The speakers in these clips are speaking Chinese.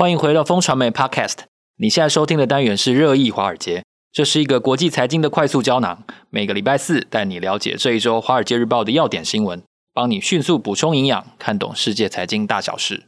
欢迎回到风传媒 Podcast。你现在收听的单元是热议华尔街，这是一个国际财经的快速胶囊。每个礼拜四带你了解这一周《华尔街日报》的要点新闻，帮你迅速补充营养，看懂世界财经大小事。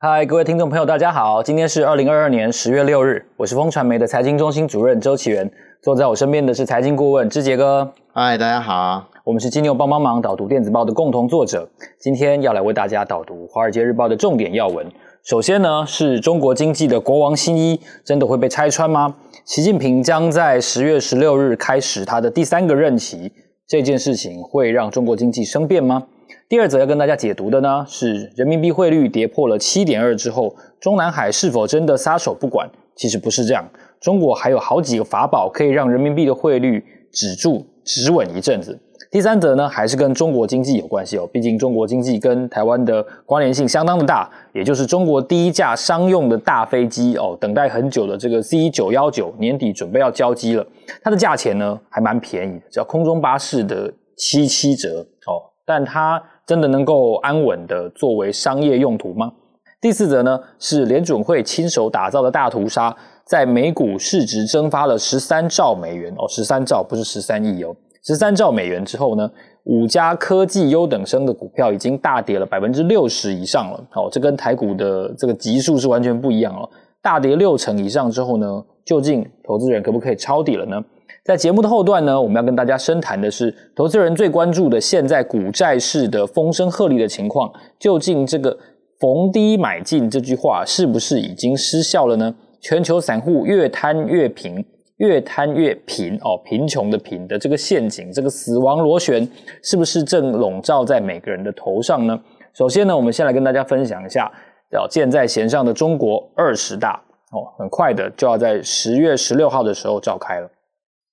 嗨，各位听众朋友，大家好，今天是二零二二年十月六日，我是风传媒的财经中心主任周启源，坐在我身边的是财经顾问之杰哥。嗨，大家好。我们是金牛帮帮忙导读电子报的共同作者，今天要来为大家导读《华尔街日报》的重点要闻。首先呢，是中国经济的国王新衣真的会被拆穿吗？习近平将在十月十六日开始他的第三个任期，这件事情会让中国经济生变吗？第二则要跟大家解读的呢，是人民币汇率跌破了七点二之后，中南海是否真的撒手不管？其实不是这样，中国还有好几个法宝可以让人民币的汇率止住止稳一阵子。第三则呢，还是跟中国经济有关系哦。毕竟中国经济跟台湾的关联性相当的大，也就是中国第一架商用的大飞机哦，等待很久的这个 C 九幺九年底准备要交机了。它的价钱呢还蛮便宜，叫空中巴士的七七折哦。但它真的能够安稳的作为商业用途吗？第四则呢，是联准会亲手打造的大屠杀，在美股市值蒸发了十三兆美元哦，十三兆不是十三亿哦。十三兆美元之后呢，五家科技优等生的股票已经大跌了百分之六十以上了。哦，这跟台股的这个级数是完全不一样哦。大跌六成以上之后呢，究竟投资人可不可以抄底了呢？在节目的后段呢，我们要跟大家深谈的是投资人最关注的现在股债市的风声鹤唳的情况，究竟这个逢低买进这句话是不是已经失效了呢？全球散户越贪越贫。越贪越贫哦，贫穷的贫的这个陷阱，这个死亡螺旋，是不是正笼罩在每个人的头上呢？首先呢，我们先来跟大家分享一下，叫箭在弦上的中国二十大哦，很快的就要在十月十六号的时候召开了。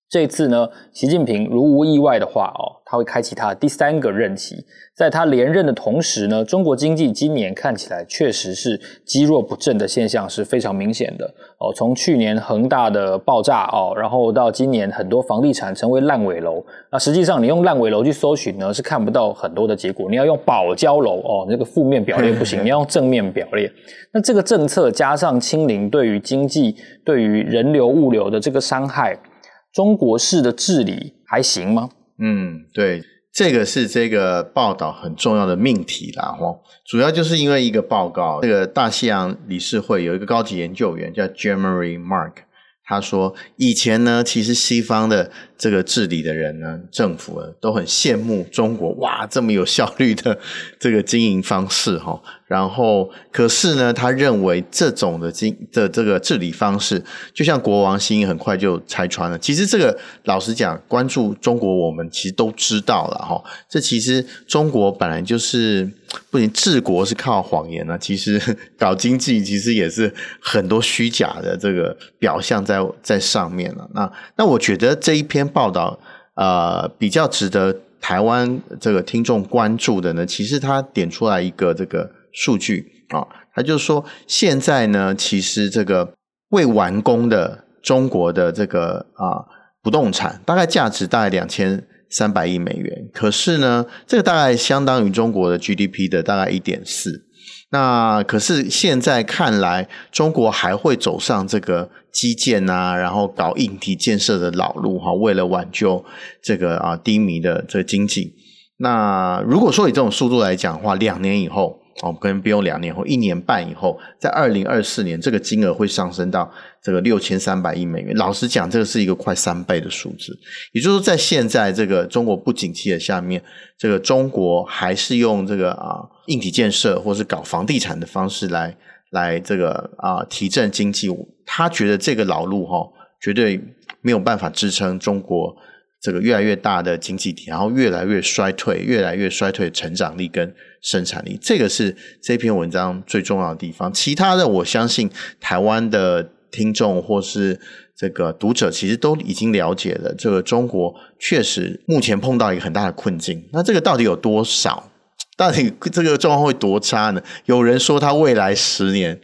这次呢，习近平如无意外的话哦，他会开启他的第三个任期。在他连任的同时呢，中国经济今年看起来确实是积弱不振的现象是非常明显的哦。从去年恒大的爆炸哦，然后到今年很多房地产成为烂尾楼。那实际上你用烂尾楼去搜寻呢，是看不到很多的结果。你要用保交楼哦，那个负面表列不行，你要用正面表列。那这个政策加上清零对于经济、对于人流物流的这个伤害。中国式的治理还行吗？嗯，对，这个是这个报道很重要的命题啦。哦，主要就是因为一个报告，这个大西洋理事会有一个高级研究员叫 Jeremy Mark 他说以前呢，其实西方的这个治理的人呢，政府都很羡慕中国，哇，这么有效率的这个经营方式哈。然后，可是呢，他认为这种的经的这个治理方式，就像国王新很快就拆穿了。其实这个老实讲，关注中国，我们其实都知道了哈。这其实中国本来就是不仅治国是靠谎言呢，其实 搞经济其实也是很多虚假的这个表象在在上面了。那那我觉得这一篇报道呃比较值得台湾这个听众关注的呢，其实他点出来一个这个。数据啊，他就说，现在呢，其实这个未完工的中国的这个啊不动产，大概价值大概两千三百亿美元，可是呢，这个大概相当于中国的 GDP 的大概一点四。那可是现在看来，中国还会走上这个基建啊，然后搞硬体建设的老路哈，为了挽救这个啊低迷的这个经济。那如果说以这种速度来讲的话，两年以后。哦，可能不用两年后，一年半以后，在二零二四年，这个金额会上升到这个六千三百亿美元。老实讲，这个是一个快三倍的数字。也就是说，在现在这个中国不景气的下面，这个中国还是用这个啊硬体建设或是搞房地产的方式来来这个啊提振经济。他觉得这个老路哈、哦，绝对没有办法支撑中国。这个越来越大的经济体，然后越来越衰退，越来越衰退成长力跟生产力，这个是这篇文章最重要的地方。其他的，我相信台湾的听众或是这个读者，其实都已经了解了。这个中国确实目前碰到一个很大的困境。那这个到底有多少？到底这个状况会多差呢？有人说，他未来十年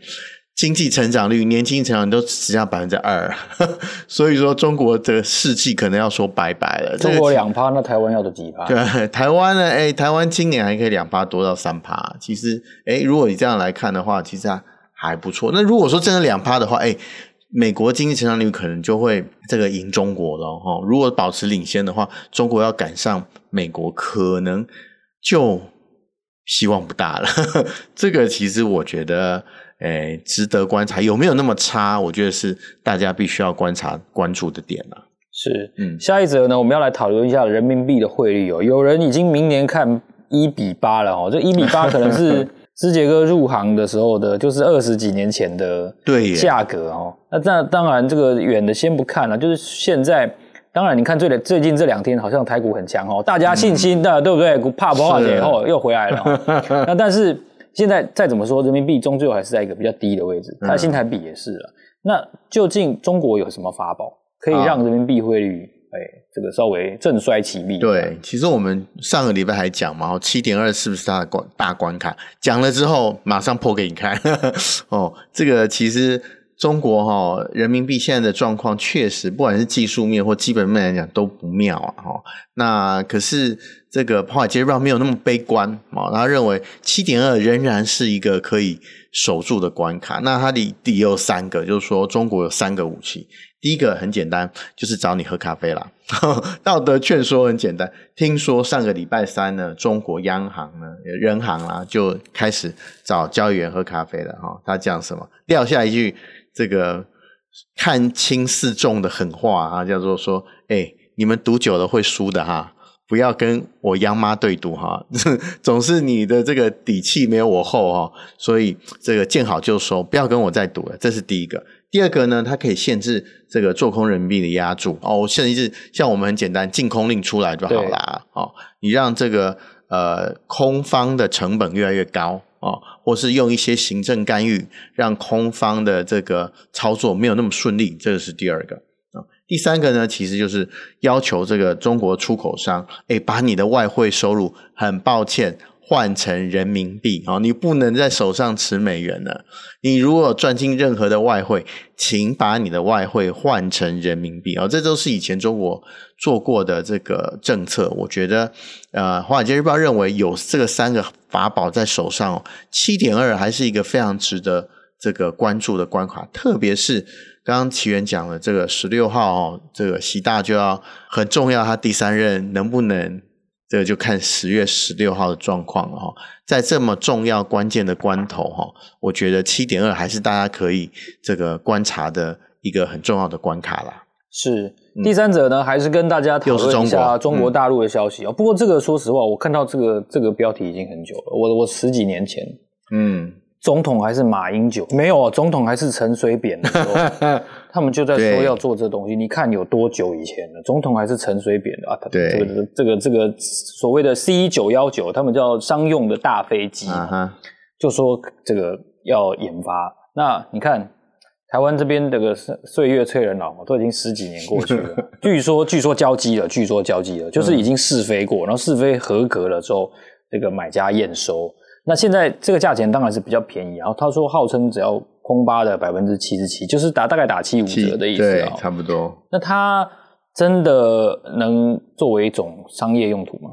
经济成长率、年轻成长率都只剩下百分之二，所以说中国的世纪可能要说拜拜了。中国两趴，那台湾要的几趴？对，台湾呢？哎，台湾今年还可以两趴多到三趴。其实，哎，如果你这样来看的话，其实还还不错。那如果说真的两趴的话，哎，美国经济成长率可能就会这个赢中国了哈。如果保持领先的话，中国要赶上美国，可能就希望不大了。这个其实我觉得。诶，值得观察，有没有那么差？我觉得是大家必须要观察、关注的点啊。是，嗯，下一则呢，我们要来讨论一下人民币的汇率哦。有人已经明年看一比八了哦，这一比八可能是 之杰哥入行的时候的，就是二十几年前的对价格哦。那那当然，这个远的先不看了，就是现在，当然你看最最近这两天好像台股很强哦，大家信心的，对不对？怕不怕跌后又回来了。那但是。现在再怎么说，人民币终究还是在一个比较低的位置，它的新台币也是了。嗯、那究竟中国有什么法宝，可以让人民币汇率哎、欸、这个稍微正衰其弊？对，其实我们上个礼拜还讲嘛，七点二是不是它的关大关卡？讲了之后马上破给你看 哦。这个其实中国哈人民币现在的状况确实，不管是技术面或基本面来讲都不妙啊。哈，那可是。这个华尔街日报没有那么悲观啊，他认为七点二仍然是一个可以守住的关卡。那他的理由有三个，就是说中国有三个武器。第一个很简单，就是找你喝咖啡啦。道德劝说很简单，听说上个礼拜三呢，中国央行呢，人行啦就开始找交易员喝咖啡了哈。他讲什么？撂下一句这个看轻似重的狠话啊，叫做说：哎，你们赌久了会输的哈。不要跟我央妈对赌哈，总是你的这个底气没有我厚哈，所以这个见好就收，不要跟我再赌了。这是第一个。第二个呢，它可以限制这个做空人民币的押注哦，甚至像我们很简单，禁空令出来就好啦。哦，你让这个呃空方的成本越来越高哦，或是用一些行政干预，让空方的这个操作没有那么顺利，这个是第二个。第三个呢，其实就是要求这个中国出口商，诶，把你的外汇收入，很抱歉，换成人民币啊，你不能在手上持美元了。你如果赚进任何的外汇，请把你的外汇换成人民币啊，这都是以前中国做过的这个政策。我觉得，呃，华尔街日报认为有这个三个法宝在手上，七点二还是一个非常值得这个关注的关卡，特别是。刚刚奇源讲了，这个十六号哦，这个习大就要很重要，他第三任能不能，这个就看十月十六号的状况了哈。在这么重要关键的关头哈，我觉得七点二还是大家可以这个观察的一个很重要的关卡啦。是第三者呢，还是跟大家讨论一下中国大陆的消息哦？不过这个说实话，我看到这个这个标题已经很久了，我我十几年前，嗯。总统还是马英九？没有，总统还是陈水扁的时候，他们就在说要做这东西。你看有多久以前了？总统还是陈水扁的啊？对，这个这个这个所谓的 C 九幺九，他们叫商用的大飞机，uh huh. 就说这个要研发。那你看台湾这边这个岁月催人老嘛，都已经十几年过去了。据说据说交机了，据说交机了，就是已经试飞过，然后试飞合格了之后，这个买家验收。那现在这个价钱当然是比较便宜，然后他说号称只要空巴的百分之七十七，就是打大概打七五折的意思，对，差不多。那它真的能作为一种商业用途吗？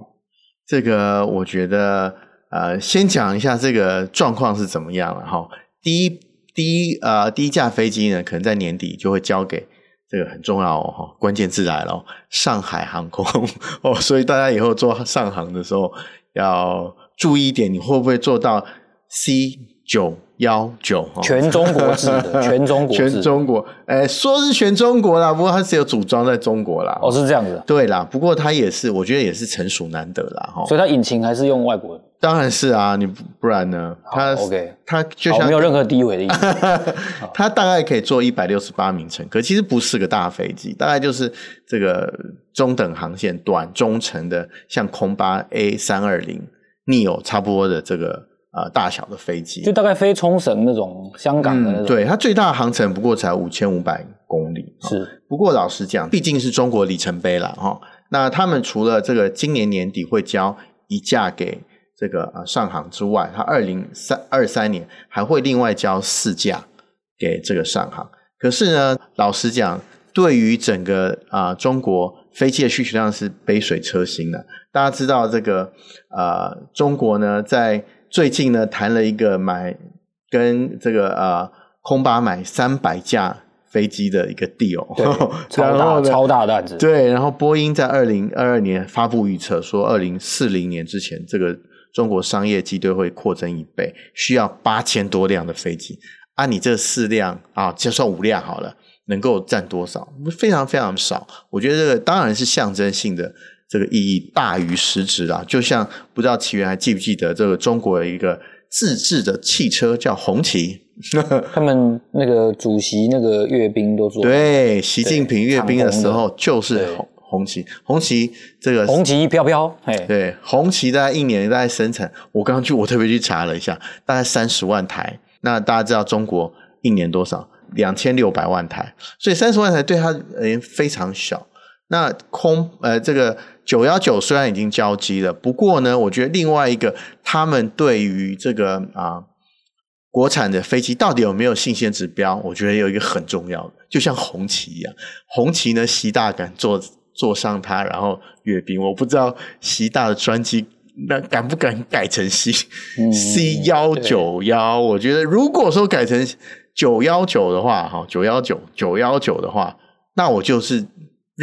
这个我觉得，呃，先讲一下这个状况是怎么样了哈。第一，第一，呃，第一架飞机呢，可能在年底就会交给这个很重要哦，关键字来了，上海航空 哦，所以大家以后坐上航的时候要。注意一点，你会不会做到 C 九幺九？全中国制的，全中国，全中国。哎，说是全中国啦，不过它是有组装在中国啦。哦，是这样子。对啦，不过它也是，我觉得也是成熟难得啦。哈，所以它引擎还是用外国的。当然是啊，你不然呢？它 OK，它就像没有任何诋毁的意思。它大概可以坐一百六十八名乘客，其实不是个大飞机，大概就是这个中等航线、短中程的，像空巴 A 三二零。neo 差不多的这个呃大小的飞机，就大概飞冲绳那种香港的那种。嗯、对，它最大的航程不过才五千五百公里。是，不过老实讲，毕竟是中国里程碑了哈。那他们除了这个今年年底会交一架给这个呃上航之外，它二零三二三年还会另外交四架给这个上航。可是呢，老实讲，对于整个啊、呃、中国飞机的需求量是杯水车薪的。大家知道这个呃，中国呢在最近呢谈了一个买跟这个呃空巴买三百架飞机的一个 deal，对，超大超大的案子。对，然后波音在二零二二年发布预测说，二零四零年之前，这个中国商业机队会扩增一倍，需要八千多辆的飞机。按、啊、你这四辆啊，就算五辆好了，能够占多少？非常非常少。我觉得这个当然是象征性的。这个意义大于实质啦，就像不知道奇源还记不记得这个中国的一个自制的汽车叫红旗，他们那个主席那个阅兵都做对，习近平阅兵的时候就是红红旗，红旗这个红旗飘飘，对，红旗大概一年大概生产，我刚刚去我特别去查了一下，大概三十万台。那大家知道中国一年多少？两千六百万台，所以三十万台对他而言非常小。那空呃，这个九幺九虽然已经交机了，不过呢，我觉得另外一个他们对于这个啊国产的飞机到底有没有信心指标，我觉得有一个很重要的，就像红旗一样，红旗呢，习大敢坐坐上它，然后阅兵，我不知道习大的专机那敢不敢改成 C、嗯、C 幺九幺，我觉得如果说改成九幺九的话，哈，九幺九九幺九的话，那我就是。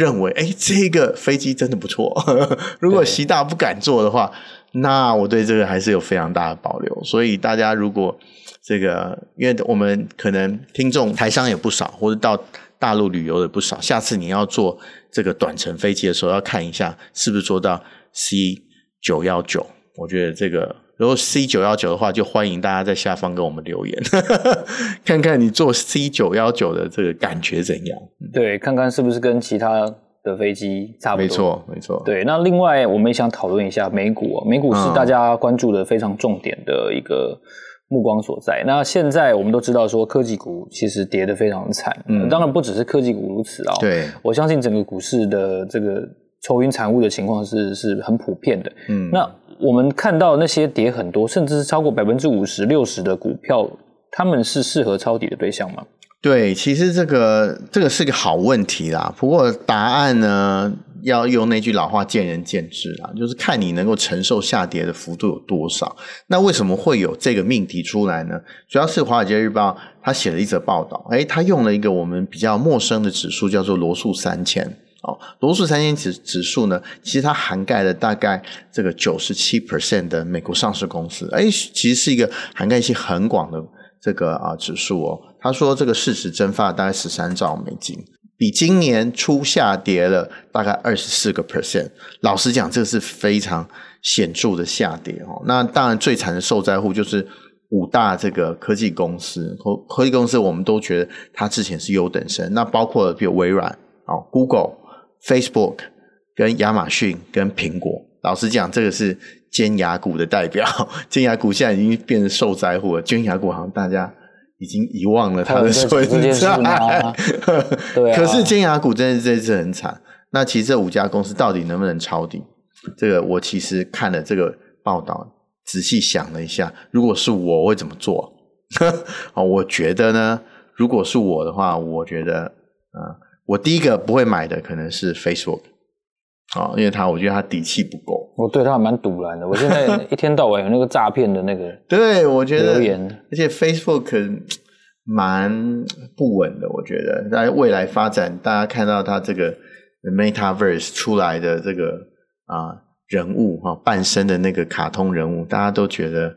认为哎，这个飞机真的不错。如果习大不敢坐的话，那我对这个还是有非常大的保留。所以大家如果这个，因为我们可能听众台商也不少，或者到大陆旅游的不少，下次你要坐这个短程飞机的时候，要看一下是不是坐到 C 九幺九。我觉得这个。如果 C 九幺九的话，就欢迎大家在下方给我们留言，看看你坐 C 九幺九的这个感觉怎样？对，看看是不是跟其他的飞机差不多？没错，没错。对，那另外我们也想讨论一下美股哦，美股是大家关注的非常重点的一个目光所在。嗯、那现在我们都知道说科技股其实跌得非常惨，嗯，当然不只是科技股如此啊、哦。对，我相信整个股市的这个愁云惨雾的情况是是很普遍的。嗯，那。我们看到那些跌很多，甚至是超过百分之五十、六十的股票，他们是适合抄底的对象吗？对，其实这个这个是个好问题啦。不过答案呢，要用那句老话，见仁见智啦，就是看你能够承受下跌的幅度有多少。那为什么会有这个命题出来呢？主要是《华尔街日报》他写了一则报道，诶，他用了一个我们比较陌生的指数，叫做罗素三千。哦，罗素三千指指数呢，其实它涵盖了大概这个九十七 percent 的美国上市公司，哎，其实是一个涵盖性很广的这个啊指数哦。他说这个市值蒸发了大概十三兆美金，比今年初下跌了大概二十四个 percent。老实讲，这个是非常显著的下跌哦。那当然最惨的受灾户就是五大这个科技公司，科科技公司我们都觉得它之前是优等生，那包括比如微软哦，Google。Facebook 跟亚马逊跟苹果，老实讲，这个是尖牙股的代表。尖牙股现在已经变成受灾户了。尖牙股好像大家已经遗忘了它的存在。对啊。可是尖牙股真的是这次很惨。那其实这五家公司到底能不能抄底？这个我其实看了这个报道，仔细想了一下，如果是我，我会怎么做？啊，我觉得呢，如果是我的话，我觉得，嗯。我第一个不会买的可能是 Facebook，啊，因为它我觉得它底气不够。我对他还蛮赌然的。我现在 一天到晚有那个诈骗的那个，对我觉得，而且 Facebook 蛮不稳的。我觉得在未来发展，大家看到它这个 Metaverse 出来的这个啊。人物哈，半身的那个卡通人物，大家都觉得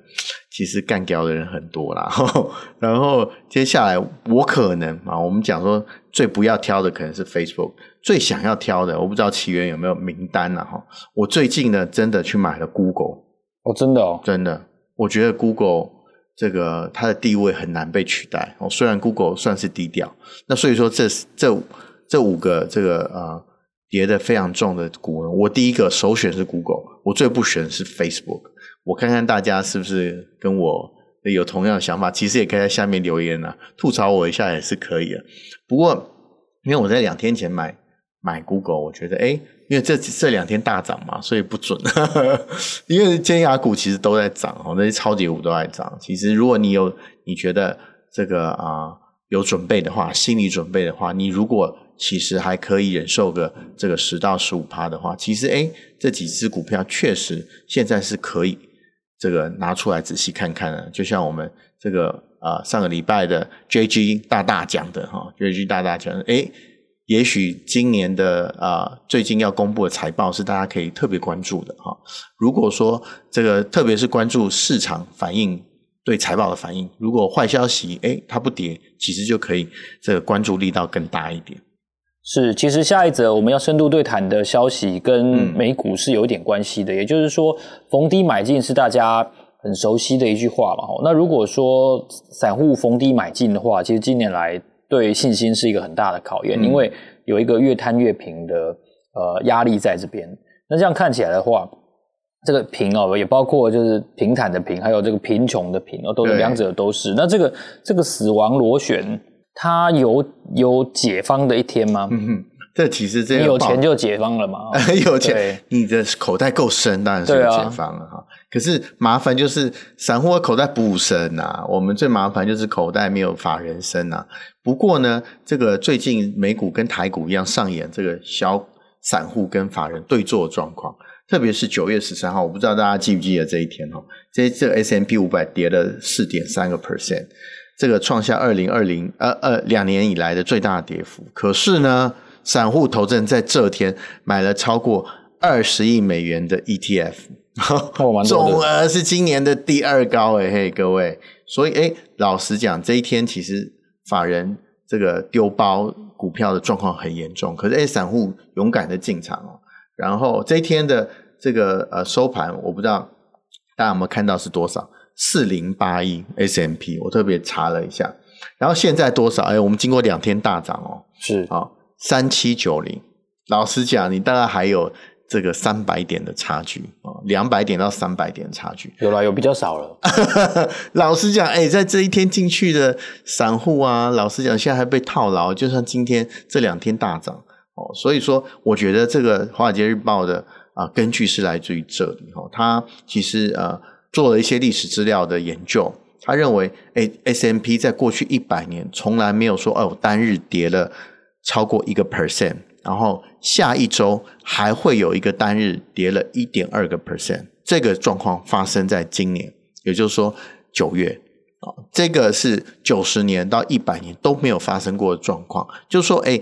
其实干掉的人很多啦。然后接下来我可能啊，我们讲说最不要挑的可能是 Facebook，最想要挑的，我不知道奇缘有没有名单了哈。我最近呢，真的去买了 Google，哦，真的哦，真的，我觉得 Google 这个它的地位很难被取代哦。虽然 Google 算是低调，那所以说这这这五个这个呃。跌得非常重的股，我第一个首选是 Google，我最不选是 Facebook。我看看大家是不是跟我有同样的想法，其实也可以在下面留言啊，吐槽我一下也是可以的。不过，因为我在两天前买买 Google，我觉得诶，因为这这两天大涨嘛，所以不准。因为尖牙股其实都在涨哦，那些超级股都在涨。其实如果你有你觉得这个啊有准备的话，心理准备的话，你如果其实还可以忍受个这个十到十五趴的话，其实诶这几只股票确实现在是可以这个拿出来仔细看看的。就像我们这个啊、上个礼拜的 JG 大大讲的哈，JG 大大讲的，诶也许今年的啊、最近要公布的财报是大家可以特别关注的哈。如果说这个特别是关注市场反应对财报的反应，如果坏消息诶它不跌，其实就可以这个关注力道更大一点。是，其实下一则我们要深度对谈的消息跟美股是有一点关系的，嗯、也就是说逢低买进是大家很熟悉的一句话嘛。那如果说散户逢低买进的话，其实近年来对信心是一个很大的考验，嗯、因为有一个越摊越平的呃压力在这边。那这样看起来的话，这个平哦也包括就是平坦的平，还有这个贫穷的贫哦，都是两者都是。那这个这个死亡螺旋。它有有解放的一天吗？嗯哼，这其实这个你有钱就解放了嘛？有钱，你的口袋够深，当然是有解放了哈。啊、可是麻烦就是散户的口袋不深啊，我们最麻烦就是口袋没有法人深啊。不过呢，这个最近美股跟台股一样上演这个小散户跟法人对坐的状况，特别是九月十三号，我不知道大家记不记得这一天哦？这这 S M P 五百跌了四点三个 percent。这个创下二零二零呃呃两年以来的最大跌幅，可是呢，散户投资人在这天买了超过二十亿美元的 ETF，总额是今年的第二高诶嘿，各位，所以诶老实讲，这一天其实法人这个丢包股票的状况很严重，可是诶散户勇敢的进场哦，然后这一天的这个呃收盘，我不知道大家有没有看到是多少。四零八一 S M P，我特别查了一下，然后现在多少？哎，我们经过两天大涨哦，是啊，三七九零。老实讲，你大概还有这个三百点的差距啊，两百点到三百点的差距。有了，有比较少了。老实讲，哎，在这一天进去的散户啊，老实讲，现在还被套牢。就算今天这两天大涨哦，所以说，我觉得这个《华尔街日报》的啊根据是来自于这里哦，它其实呃。做了一些历史资料的研究，他认为，诶，S&P 在过去一百年从来没有说，哦，单日跌了超过一个 percent，然后下一周还会有一个单日跌了一点二个 percent，这个状况发生在今年，也就是说九月，啊，这个是九十年到一百年都没有发生过的状况，就是说，诶，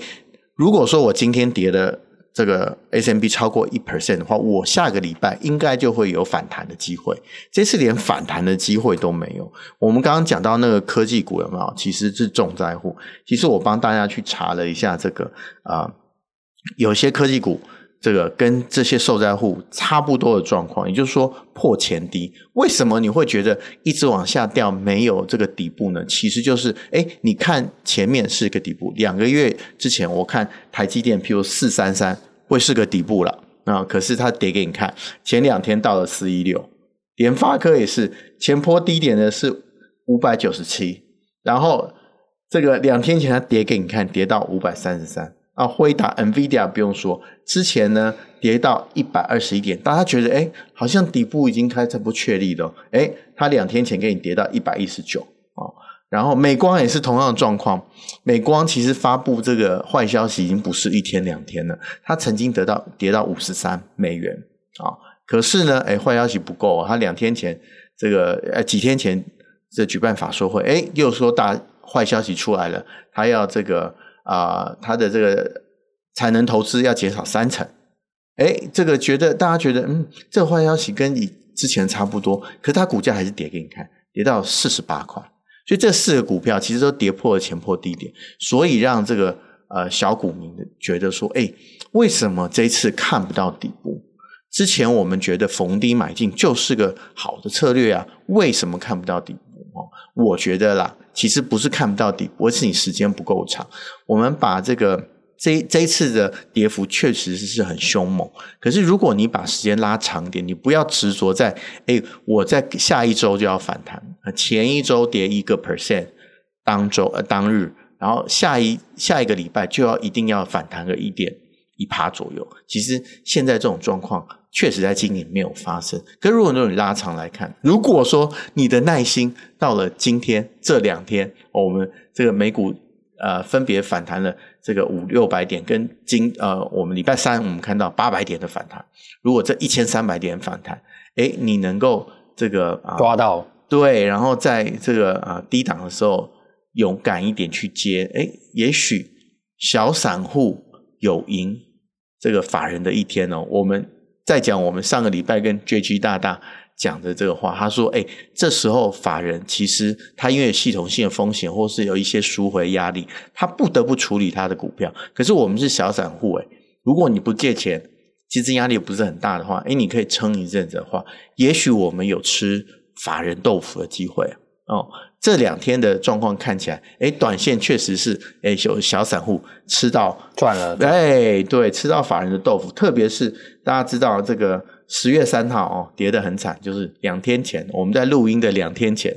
如果说我今天跌了。这个 SMB 超过一 percent 的话，我下个礼拜应该就会有反弹的机会。这次连反弹的机会都没有。我们刚刚讲到那个科技股有没有？其实是重灾户。其实我帮大家去查了一下，这个啊、有些科技股。这个跟这些受灾户差不多的状况，也就是说破前低。为什么你会觉得一直往下掉没有这个底部呢？其实就是，哎，你看前面是个底部，两个月之前我看台积电，譬如四三三会是个底部了啊，可是它跌给你看，前两天到了四一六，联发科也是前波低点的是五百九十七，然后这个两天前它跌给你看，跌到五百三十三。啊，辉达 NVIDIA 不用说，之前呢跌到一百二十一点，大家觉得哎，好像底部已经开始不确立了。哎，它两天前给你跌到一百一十九啊，然后美光也是同样的状况，美光其实发布这个坏消息已经不是一天两天了，它曾经得到跌到五十三美元啊，可是呢，哎，坏消息不够，它两天前这个呃几天前这举办法说会，哎，又说大坏消息出来了，它要这个。啊，它的这个产能投资要减少三成，哎，这个觉得大家觉得，嗯，这个坏消息跟以之前差不多，可是它股价还是跌给你看，跌到四十八块，所以这四个股票其实都跌破了前破低点，所以让这个呃小股民觉得说，哎，为什么这次看不到底部？之前我们觉得逢低买进就是个好的策略啊，为什么看不到底部？哦，我觉得啦。其实不是看不到底，而是你时间不够长。我们把这个这这一次的跌幅确实是很凶猛，可是如果你把时间拉长点，你不要执着在哎，我在下一周就要反弹，前一周跌一个 percent，当周呃当日，然后下一下一个礼拜就要一定要反弹个一点一趴左右。其实现在这种状况。确实在今年没有发生。可如果你拉长来看，如果说你的耐心到了今天这两天，哦，我们这个美股呃分别反弹了这个五六百点，跟今呃我们礼拜三我们看到八百点的反弹。如果这一千三百点反弹，诶，你能够这个啊抓到对，然后在这个啊低档的时候勇敢一点去接，哎，也许小散户有赢这个法人的一天哦。我们再讲我们上个礼拜跟 JG 大大。讲的这个话，他说：“哎，这时候法人其实他因为系统性的风险，或是有一些赎回压力，他不得不处理他的股票。可是我们是小散户，哎，如果你不借钱，其实压力不是很大的话，哎，你可以撑一阵子的话，也许我们有吃法人豆腐的机会哦。这两天的状况看起来，哎，短线确实是哎有小散户吃到赚了，哎，对，吃到法人的豆腐，特别是大家知道这个。”十月三号哦，跌得很惨，就是两天前，我们在录音的两天前，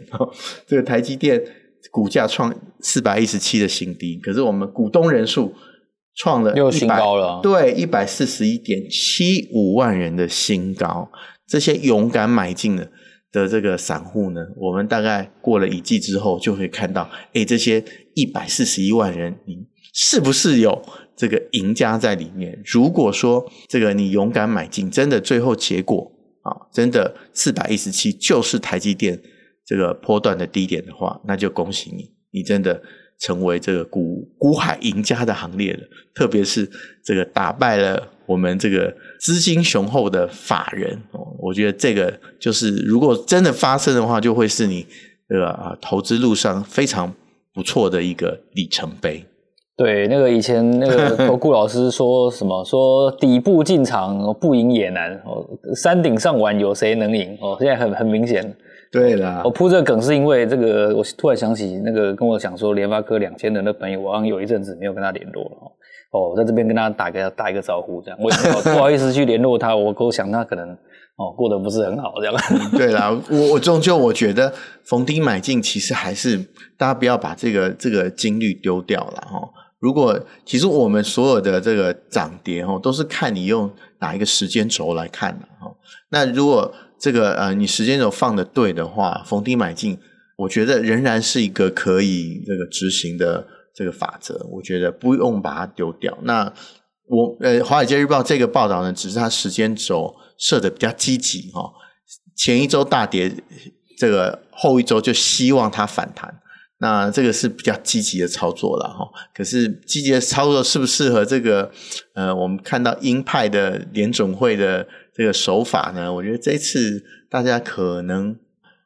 这个台积电股价创四百一十七的新低，可是我们股东人数创了又新高了，对，一百四十一点七五万人的新高。这些勇敢买进的的这个散户呢，我们大概过了一季之后，就会看到，哎，这些一百四十一万人，你是不是有？这个赢家在里面。如果说这个你勇敢买进，真的最后结果啊，真的四百一十七就是台积电这个波段的低点的话，那就恭喜你，你真的成为这个股股海赢家的行列了。特别是这个打败了我们这个资金雄厚的法人哦，我觉得这个就是如果真的发生的话，就会是你这个啊投资路上非常不错的一个里程碑。对，那个以前那个投顾老师说什么？说底部进场不赢也难哦，山顶上玩有谁能赢哦？现在很很明显。对啦，我铺这个梗是因为这个，我突然想起那个跟我讲说联发科两千人的朋友，我好像有一阵子没有跟他联络了哦。我在这边跟他打个打一个招呼，这样我也 不好意思去联络他，我我想他可能哦过得不是很好这样。对啦，我我终究我觉得逢低买进，其实还是大家不要把这个这个金率丢掉了哈。如果其实我们所有的这个涨跌哦，都是看你用哪一个时间轴来看的哈。那如果这个呃你时间轴放的对的话，逢低买进，我觉得仍然是一个可以这个执行的这个法则。我觉得不用把它丢掉。那我呃《华尔街日报》这个报道呢，只是它时间轴设的比较积极哈。前一周大跌，这个后一周就希望它反弹。那这个是比较积极的操作了哈，可是积极的操作适不适合这个呃，我们看到鹰派的联总会的这个手法呢？我觉得这次大家可能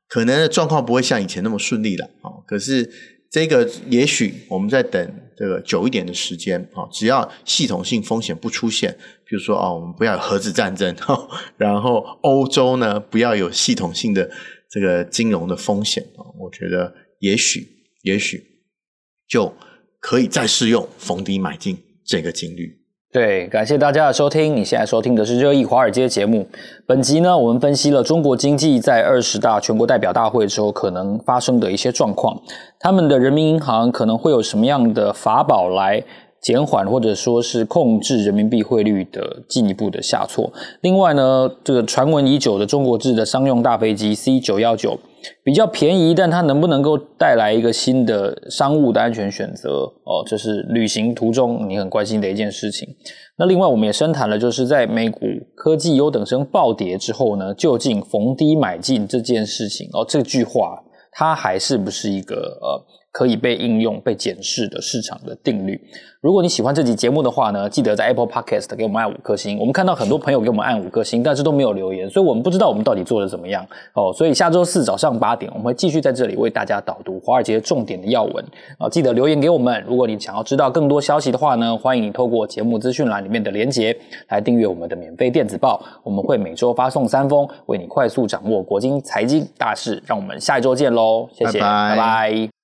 可能的状况不会像以前那么顺利了啊。可是这个也许我们在等这个久一点的时间啊，只要系统性风险不出现，比如说哦，我们不要有核子战争，然后欧洲呢不要有系统性的这个金融的风险啊，我觉得也许。也许就可以再适用逢低买进这个金率。对，感谢大家的收听。你现在收听的是热议华尔街节目。本集呢，我们分析了中国经济在二十大全国代表大会之后可能发生的一些状况，他们的人民银行可能会有什么样的法宝来减缓或者说是控制人民币汇率的进一步的下挫。另外呢，这个传闻已久的中国制的商用大飞机 C 九幺九。比较便宜，但它能不能够带来一个新的商务的安全选择？哦，这是旅行途中你很关心的一件事情。那另外，我们也深谈了，就是在美股科技优等生暴跌之后呢，究竟逢低买进这件事情，哦，这句话它还是不是一个呃？可以被应用、被检视的市场的定律。如果你喜欢这集节目的话呢，记得在 Apple Podcast 给我们按五颗星。我们看到很多朋友给我们按五颗星，但是都没有留言，所以我们不知道我们到底做的怎么样哦。所以下周四早上八点，我们会继续在这里为大家导读华尔街重点的要闻啊。记得留言给我们。如果你想要知道更多消息的话呢，欢迎你透过节目资讯栏里面的连结来订阅我们的免费电子报。我们会每周发送三封，为你快速掌握国经财经大事。让我们下一周见喽！谢谢，拜拜。拜拜。